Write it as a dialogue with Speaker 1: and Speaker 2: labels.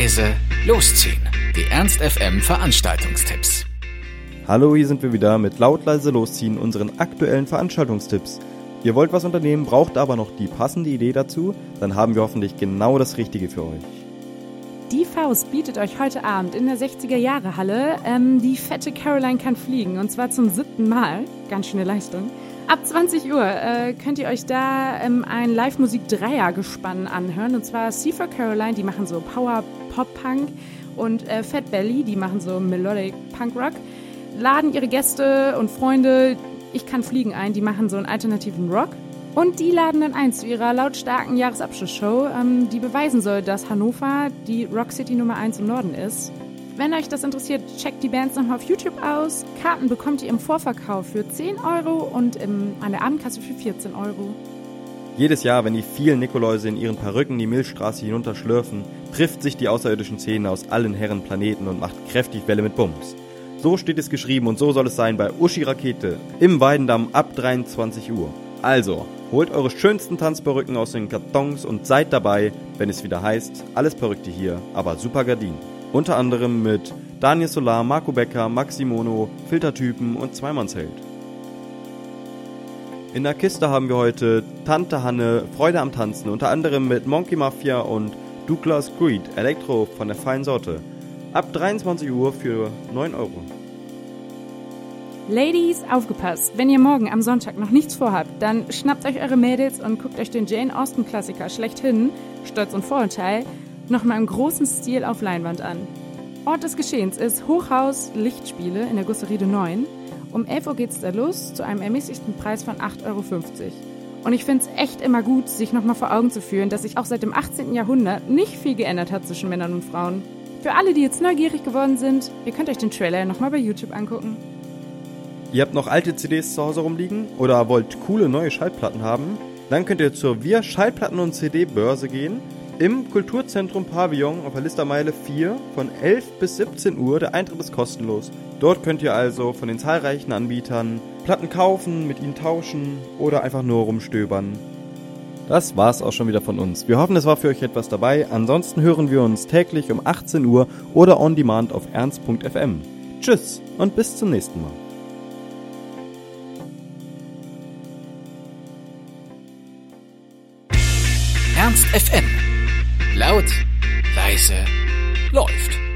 Speaker 1: leise, losziehen. Die Ernst FM Veranstaltungstipps.
Speaker 2: Hallo, hier sind wir wieder mit laut leise losziehen unseren aktuellen Veranstaltungstipps. Ihr wollt was unternehmen, braucht aber noch die passende Idee dazu, dann haben wir hoffentlich genau das Richtige für euch.
Speaker 3: Die Faust bietet euch heute Abend in der 60er Jahre Halle ähm, die fette Caroline kann fliegen und zwar zum siebten Mal. Ganz schöne Leistung. Ab 20 Uhr äh, könnt ihr euch da ähm, ein Live-Musik-Dreier-Gespann anhören. Und zwar C for Caroline, die machen so Power-Pop-Punk. Und äh, Fat Belly, die machen so Melodic Punk-Rock. Laden ihre Gäste und Freunde, ich kann fliegen ein, die machen so einen alternativen Rock. Und die laden dann ein zu ihrer lautstarken Jahresabschlussshow, ähm, die beweisen soll, dass Hannover die Rock City Nummer 1 im Norden ist. Wenn euch das interessiert, checkt die Bands nochmal auf YouTube aus. Karten bekommt ihr im Vorverkauf für 10 Euro und im, an der Abendkasse für 14 Euro.
Speaker 2: Jedes Jahr, wenn die vielen Nikoläuse in ihren Perücken die Milchstraße hinunterschlürfen, trifft sich die außerirdischen Szene aus allen Herren Planeten und macht kräftig Welle mit Bums. So steht es geschrieben und so soll es sein bei Uschi Rakete im Weidendamm ab 23 Uhr. Also, holt eure schönsten Tanzperücken aus den Kartons und seid dabei, wenn es wieder heißt, alles Perückte hier, aber super Gardinen. Unter anderem mit Daniel Solar, Marco Becker, Maximono, Filtertypen und Zweimannsheld. In der Kiste haben wir heute Tante Hanne, Freude am Tanzen, unter anderem mit Monkey Mafia und Douglas Creed, Elektro von der feinen Sorte. Ab 23 Uhr für 9 Euro.
Speaker 3: Ladies, aufgepasst! Wenn ihr morgen am Sonntag noch nichts vorhabt, dann schnappt euch eure Mädels und guckt euch den Jane Austen Klassiker schlechthin, Stolz und Vorurteil, nochmal im großen Stil auf Leinwand an. Ort des Geschehens ist Hochhaus Lichtspiele in der Gusseride 9. Um 11 Uhr geht's da los zu einem ermäßigten Preis von 8,50 Euro. Und ich finde es echt immer gut, sich nochmal vor Augen zu führen, dass sich auch seit dem 18. Jahrhundert nicht viel geändert hat zwischen Männern und Frauen. Für alle, die jetzt neugierig geworden sind, ihr könnt euch den Trailer nochmal bei YouTube angucken.
Speaker 2: Ihr habt noch alte CDs zu Hause rumliegen oder wollt coole neue Schallplatten haben? Dann könnt ihr zur Wir Schallplatten und CD Börse gehen im Kulturzentrum Pavillon auf der Listermeile 4 von 11 bis 17 Uhr. Der Eintritt ist kostenlos. Dort könnt ihr also von den zahlreichen Anbietern Platten kaufen, mit ihnen tauschen oder einfach nur rumstöbern. Das war's auch schon wieder von uns. Wir hoffen, es war für euch etwas dabei. Ansonsten hören wir uns täglich um 18 Uhr oder on demand auf ernst.fm. Tschüss und bis zum nächsten Mal.
Speaker 1: Ernst FM. Laut, leise, läuft.